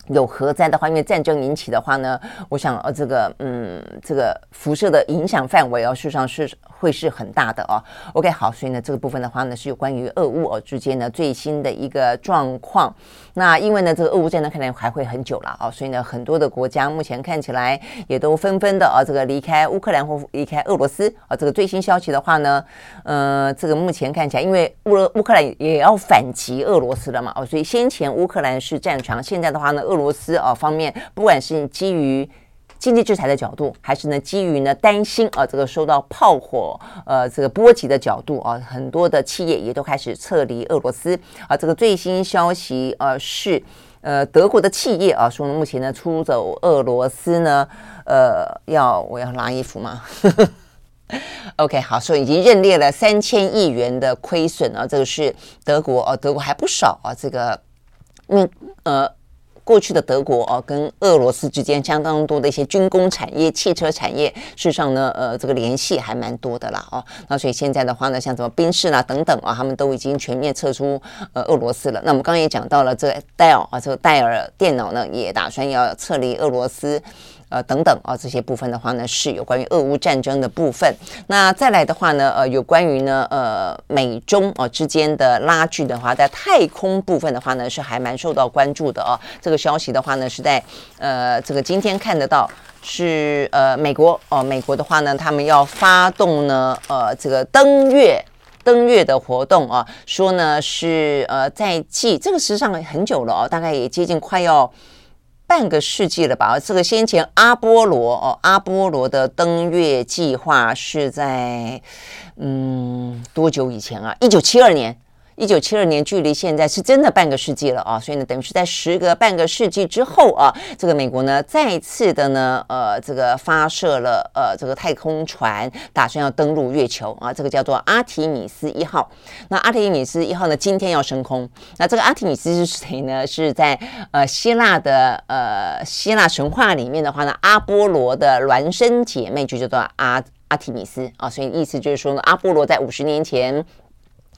有核灾的话，因为战争引起的话呢，我想呃，这个嗯，这个辐射的影响范围哦，事实上是会是很大的哦。OK，好，所以呢，这个部分的话呢，是有关于俄乌哦之间呢最新的一个状况。那因为呢，这个俄乌战争可能还会很久了啊，所以呢，很多的国家目前看起来也都纷纷的啊，这个离开乌克兰或离开俄罗斯啊。这个最新消息的话呢，呃，这个目前看起来，因为乌乌克兰也要反击俄罗斯了嘛，哦，所以先前乌克兰是战场，现在的话呢，俄罗斯啊方面，不管是基于经济制裁的角度，还是呢基于呢担心啊这个受到炮火呃这个波及的角度啊，很多的企业也都开始撤离俄罗斯啊。这个最新消息呃是呃德国的企业啊说呢目前呢出走俄罗斯呢呃要我要拉衣服吗？OK，好，所以已经认列了三千亿元的亏损啊，这个是德国哦，德国还不少啊，这个嗯呃。过去的德国哦，跟俄罗斯之间相当多的一些军工产业、汽车产业，事实上呢，呃，这个联系还蛮多的啦哦。那所以现在的话呢，像什么宾士啦等等啊，他们都已经全面撤出呃俄罗斯了。那我们刚刚也讲到了，这个戴尔啊，这个戴尔电脑呢，也打算要撤离俄罗斯。呃，等等啊，这些部分的话呢，是有关于俄乌战争的部分。那再来的话呢，呃，有关于呢，呃，美中啊之间的拉锯的话，在太空部分的话呢，是还蛮受到关注的哦。这个消息的话呢，是在呃这个今天看得到，是呃美国哦，美国的话呢，他们要发动呢，呃，这个登月登月的活动啊，说呢是呃在继这个实际上很久了哦，大概也接近快要。半个世纪了吧？这个先前阿波罗哦，阿波罗的登月计划是在嗯多久以前啊？一九七二年。一九七二年，距离现在是真的半个世纪了啊！所以呢，等于是在时隔半个世纪之后啊，这个美国呢再次的呢，呃，这个发射了呃这个太空船，打算要登陆月球啊，这个叫做阿提米斯一号。那阿提米斯一号呢，今天要升空。那这个阿提米斯是谁呢？是在呃希腊的呃希腊神话里面的话呢，阿波罗的孪生姐妹就叫做阿阿提米斯啊，所以意思就是说呢，阿波罗在五十年前。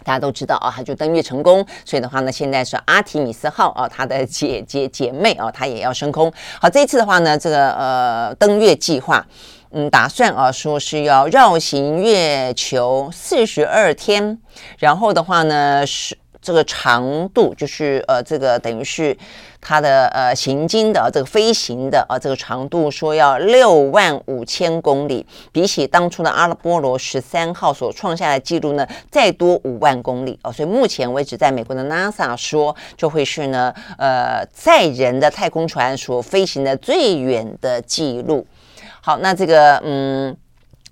大家都知道啊，他就登月成功，所以的话呢，现在是阿提米斯号啊，他的姐姐姐妹啊，他也要升空。好，这一次的话呢，这个呃登月计划，嗯，打算啊说是要绕行月球四十二天，然后的话呢是这个长度就是呃这个等于是。它的呃行经的这个飞行的啊这个长度说要六万五千公里，比起当初的阿波罗十三号所创下的记录呢，再多五万公里哦，所以目前为止，在美国的 NASA 说就会是呢呃载人的太空船所飞行的最远的记录。好，那这个嗯。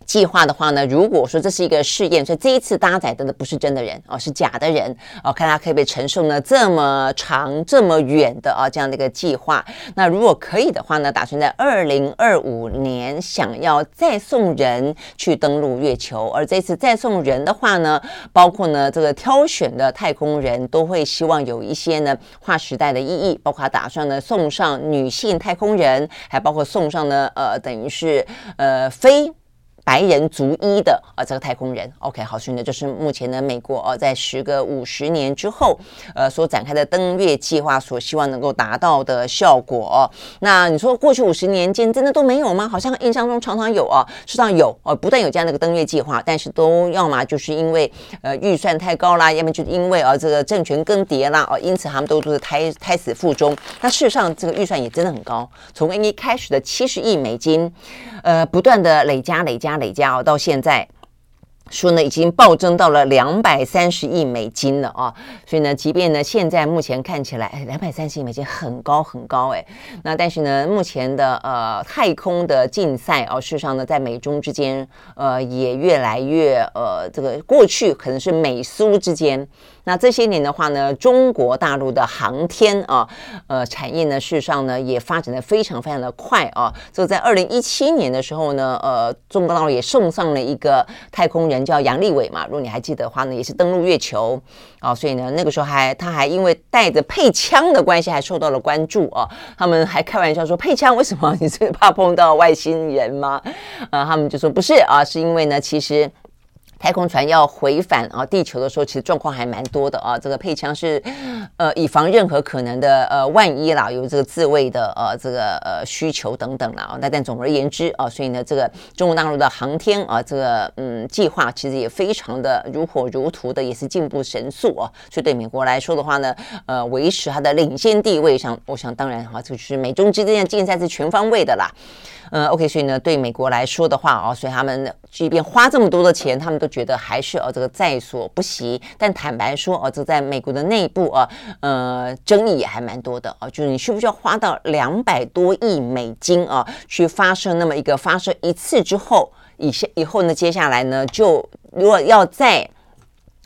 计划的话呢，如果说这是一个试验，所以这一次搭载的呢不是真的人哦，是假的人哦，看他可以不可以承受呢这么长、这么远的啊这样的一个计划。那如果可以的话呢，打算在二零二五年想要再送人去登陆月球。而这次再送人的话呢，包括呢这个挑选的太空人都会希望有一些呢划时代的意义，包括打算呢送上女性太空人，还包括送上呢呃等于是呃非。白人族裔的啊，这个太空人，OK，好，所以呢，就是目前呢，美国哦，在时隔五十年之后，呃，所展开的登月计划所希望能够达到的效果。那你说过去五十年间真的都没有吗？好像印象中常常有啊，实上有哦，不但有这样的一个登月计划，但是都要么就是因为呃预算太高啦，要么就是因为啊这个政权更迭啦，哦，因此他们都都是胎胎死腹中。那事实上这个预算也真的很高，从一开始的七十亿美金，呃，不断的累加累加。累加哦到现在。说呢，已经暴增到了两百三十亿美金了啊！所以呢，即便呢，现在目前看起来，哎，两百三十亿美金很高很高哎。那但是呢，目前的呃太空的竞赛哦，事实上呢，在美中之间呃也越来越呃这个过去可能是美苏之间，那这些年的话呢，中国大陆的航天啊呃产业呢，事实上呢也发展的非常非常的快啊。就在二零一七年的时候呢，呃，中国大陆也送上了一个太空人。叫杨利伟嘛，如果你还记得的话呢，也是登陆月球啊，所以呢，那个时候还他还因为带着配枪的关系，还受到了关注啊。他们还开玩笑说，配枪为什么？你是怕碰到外星人吗？啊，他们就说不是啊，是因为呢，其实。太空船要回返啊地球的时候，其实状况还蛮多的啊。这个配枪是，呃，以防任何可能的呃万一啦，有这个自卫的呃这个呃需求等等啦。那但总而言之啊，所以呢，这个中国大陆的航天啊，这个嗯计划其实也非常的如火如荼的，也是进步神速啊。所以对美国来说的话呢，呃，维持它的领先地位上，我想当然哈，这就是美中之间的竞赛是全方位的啦。嗯，OK，所以呢，对美国来说的话啊，所以他们即便花这么多的钱，他们都。觉得还是呃这个在所不惜。但坦白说，哦，这在美国的内部啊，呃，争议也还蛮多的啊，就是你需不需要花到两百多亿美金啊，去发射那么一个发射一次之后，以下以后呢，接下来呢，就如果要再。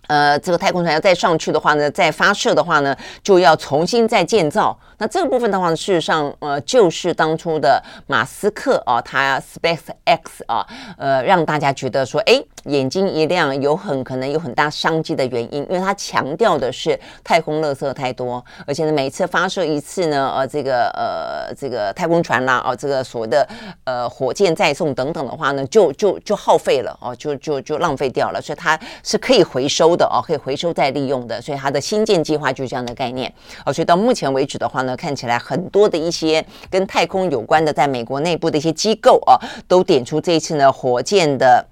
呃，这个太空船要再上去的话呢，再发射的话呢，就要重新再建造。那这个部分的话呢，事实上，呃，就是当初的马斯克啊，他 SpaceX 啊，呃，让大家觉得说，哎，眼睛一亮，有很可能有很大商机的原因，因为他强调的是太空垃圾太多，而且呢，每次发射一次呢，呃，这个呃，这个太空船啦，哦、这个所谓的呃火箭载送等等的话呢，就就就耗费了哦，就就就浪费掉了，所以它是可以回收的。哦，可以回收再利用的，所以它的新建计划就是这样的概念。哦，所以到目前为止的话呢，看起来很多的一些跟太空有关的，在美国内部的一些机构啊，都点出这一次呢火箭的。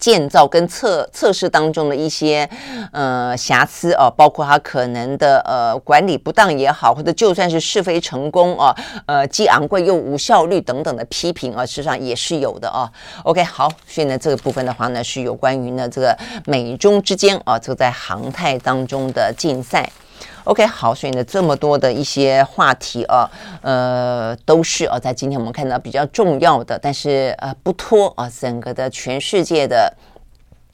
建造跟测测试当中的一些呃瑕疵啊，包括它可能的呃管理不当也好，或者就算是试飞成功啊，呃既昂贵又无效率等等的批评啊，事实上也是有的啊。OK，好，所以呢这个部分的话呢是有关于呢这个美中之间啊这个在航太当中的竞赛。OK，好，所以呢，这么多的一些话题啊，呃，都是啊，在今天我们看到比较重要的，但是呃，不脱啊，整个的全世界的，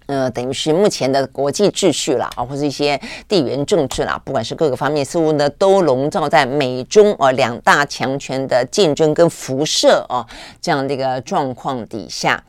呃，等于是目前的国际秩序啦，啊，或者一些地缘政治啦，不管是各个方面，似乎呢都笼罩在美中啊两大强权的竞争跟辐射啊这样的一个状况底下。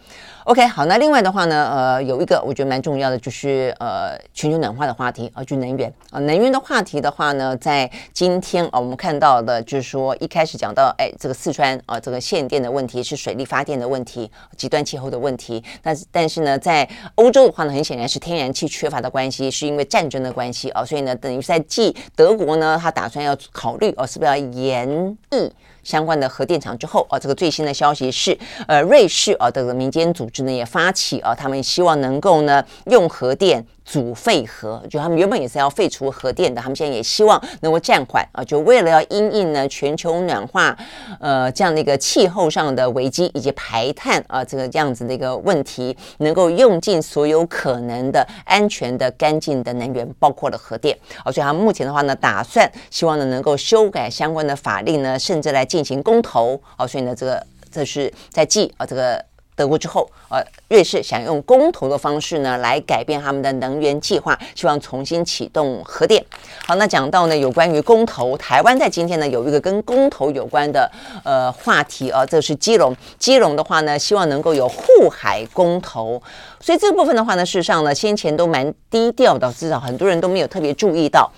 OK，好，那另外的话呢，呃，有一个我觉得蛮重要的，就是呃，全球暖化的话题啊，就能源啊，能源的话题的话呢，在今天啊，我们看到的就是说，一开始讲到，哎，这个四川啊，这个限电的问题是水力发电的问题，极端气候的问题。但是，但是呢，在欧洲的话呢，很显然是天然气缺乏的关系，是因为战争的关系啊，所以呢，等于在继德国呢，他打算要考虑哦，是不是要延役？相关的核电厂之后啊，这个最新的消息是，呃，瑞士啊的民间组织呢也发起啊，他们希望能够呢用核电。阻废核，就他们原本也是要废除核电的，他们现在也希望能够暂缓啊，就为了要因应呢全球暖化，呃，这样的一个气候上的危机以及排碳啊，这个这样子的一个问题，能够用尽所有可能的安全的、干净的能源，包括了核电。啊，所以他们目前的话呢，打算希望呢能够修改相关的法令呢，甚至来进行公投。啊，所以呢，这个这是在继啊这个。德国之后，呃，瑞士想用公投的方式呢，来改变他们的能源计划，希望重新启动核电。好，那讲到呢，有关于公投，台湾在今天呢有一个跟公投有关的呃话题啊，这是基隆，基隆的话呢，希望能够有护海公投。所以这个部分的话呢，事实上呢，先前都蛮低调的，至少很多人都没有特别注意到。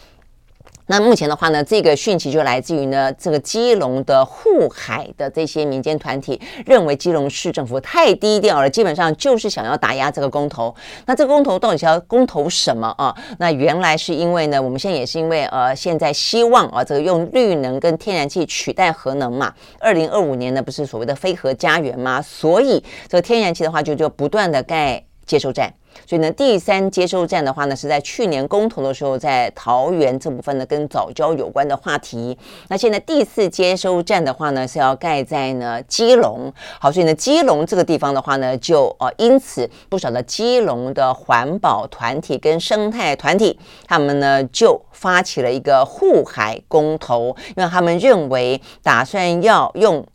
那目前的话呢，这个讯息就来自于呢，这个基隆的护海的这些民间团体认为基隆市政府太低调了，基本上就是想要打压这个公投。那这个公投到底是要公投什么啊？那原来是因为呢，我们现在也是因为呃，现在希望啊，这个用绿能跟天然气取代核能嘛。二零二五年呢，不是所谓的非核家园吗？所以这个天然气的话，就就不断的盖接收站。所以呢，第三接收站的话呢，是在去年公投的时候，在桃园这部分呢，跟早教有关的话题。那现在第四接收站的话呢，是要盖在呢基隆。好，所以呢，基隆这个地方的话呢，就呃，因此不少的基隆的环保团体跟生态团体，他们呢就发起了一个护海公投，因为他们认为打算要用。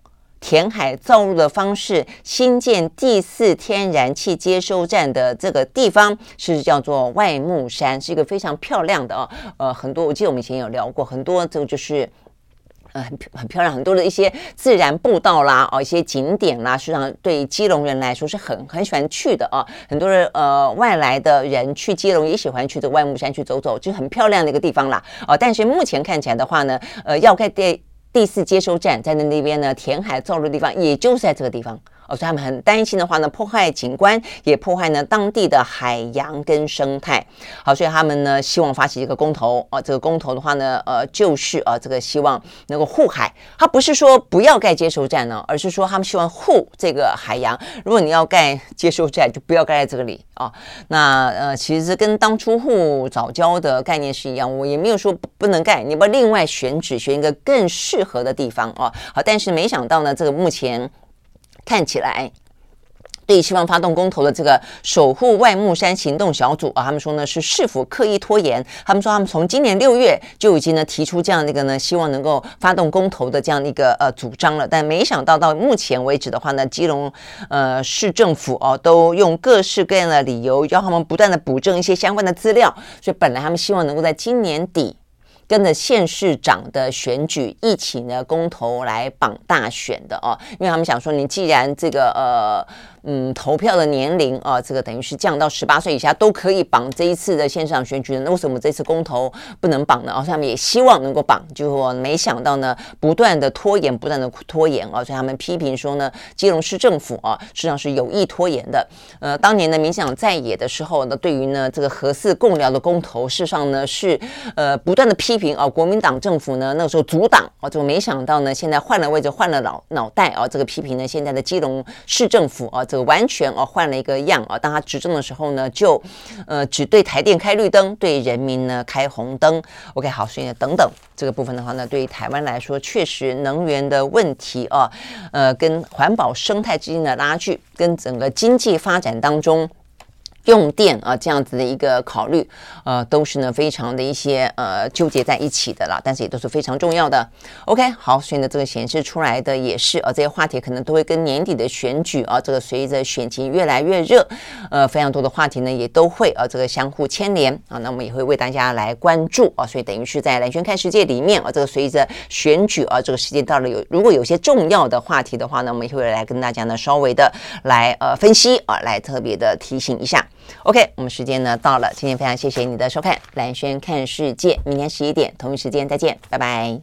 填海造陆的方式新建第四天然气接收站的这个地方是叫做外木山，是一个非常漂亮的哦。呃，很多我记得我们以前有聊过，很多这个就是呃很很漂亮，很多的一些自然步道啦，哦，一些景点啦，实际上对基隆人来说是很很喜欢去的啊。很多人呃外来的人去基隆也喜欢去这个外木山去走走，就很漂亮的一个地方啦。哦，但是目前看起来的话呢，呃，要盖电。第四接收站在那那边呢，填海造陆的地方，也就是在这个地方。哦，所以他们很担心的话呢，破坏景观，也破坏呢当地的海洋跟生态。好，所以他们呢希望发起一个公投啊，这个公投的话呢，呃，就是啊，这个希望能够护海。他不是说不要盖接收站呢，而是说他们希望护这个海洋。如果你要盖接收站，就不要盖在这里啊。那呃，其实跟当初护早教的概念是一样，我也没有说不能盖，你不另外选址选一个更适合的地方啊。好，但是没想到呢，这个目前。看起来，对希望发动公投的这个守护外木山行动小组啊，他们说呢是市府刻意拖延。他们说他们从今年六月就已经呢提出这样的一个呢希望能够发动公投的这样一个呃主张了，但没想到到目前为止的话呢，基隆呃市政府哦都用各式各样的理由要他们不断的补正一些相关的资料，所以本来他们希望能够在今年底跟着县市长的选举一起呢公投来绑大选的哦，因为他们想说你既然这个呃。嗯，投票的年龄啊，这个等于是降到十八岁以下都可以绑这一次的线上选举的，那为什么这次公投不能绑呢？啊，他们也希望能够绑，就没想到呢，不断的拖延，不断的拖延啊，所以他们批评说呢，基隆市政府啊，实际上是有意拖延的。呃，当年呢，民进党在野的时候呢，对于呢这个核四共寮的公投，事实上呢是呃不断的批评啊，国民党政府呢那时候阻挡啊，就没想到呢，现在换了位置，换了脑脑袋啊，这个批评呢，现在的基隆市政府啊。完全哦换了一个样啊！当他执政的时候呢，就呃只对台电开绿灯，对人民呢开红灯。OK，好，所以呢等等这个部分的话呢，对于台湾来说，确实能源的问题啊，呃，跟环保生态之间的拉锯，跟整个经济发展当中。用电啊，这样子的一个考虑，呃，都是呢非常的一些呃纠结在一起的啦，但是也都是非常重要的。OK，好，所以呢，这个显示出来的也是啊，这些话题可能都会跟年底的选举啊，这个随着选情越来越热，呃，非常多的话题呢也都会啊这个相互牵连啊，那我们也会为大家来关注啊，所以等于是在兰萱看世界里面啊，这个随着选举啊，这个时间到了有如果有些重要的话题的话呢，我们也会来跟大家呢稍微的来呃分析啊，来特别的提醒一下。OK，我们时间呢到了，今天非常谢谢你的收看，蓝轩看世界，明天十一点同一时间再见，拜拜。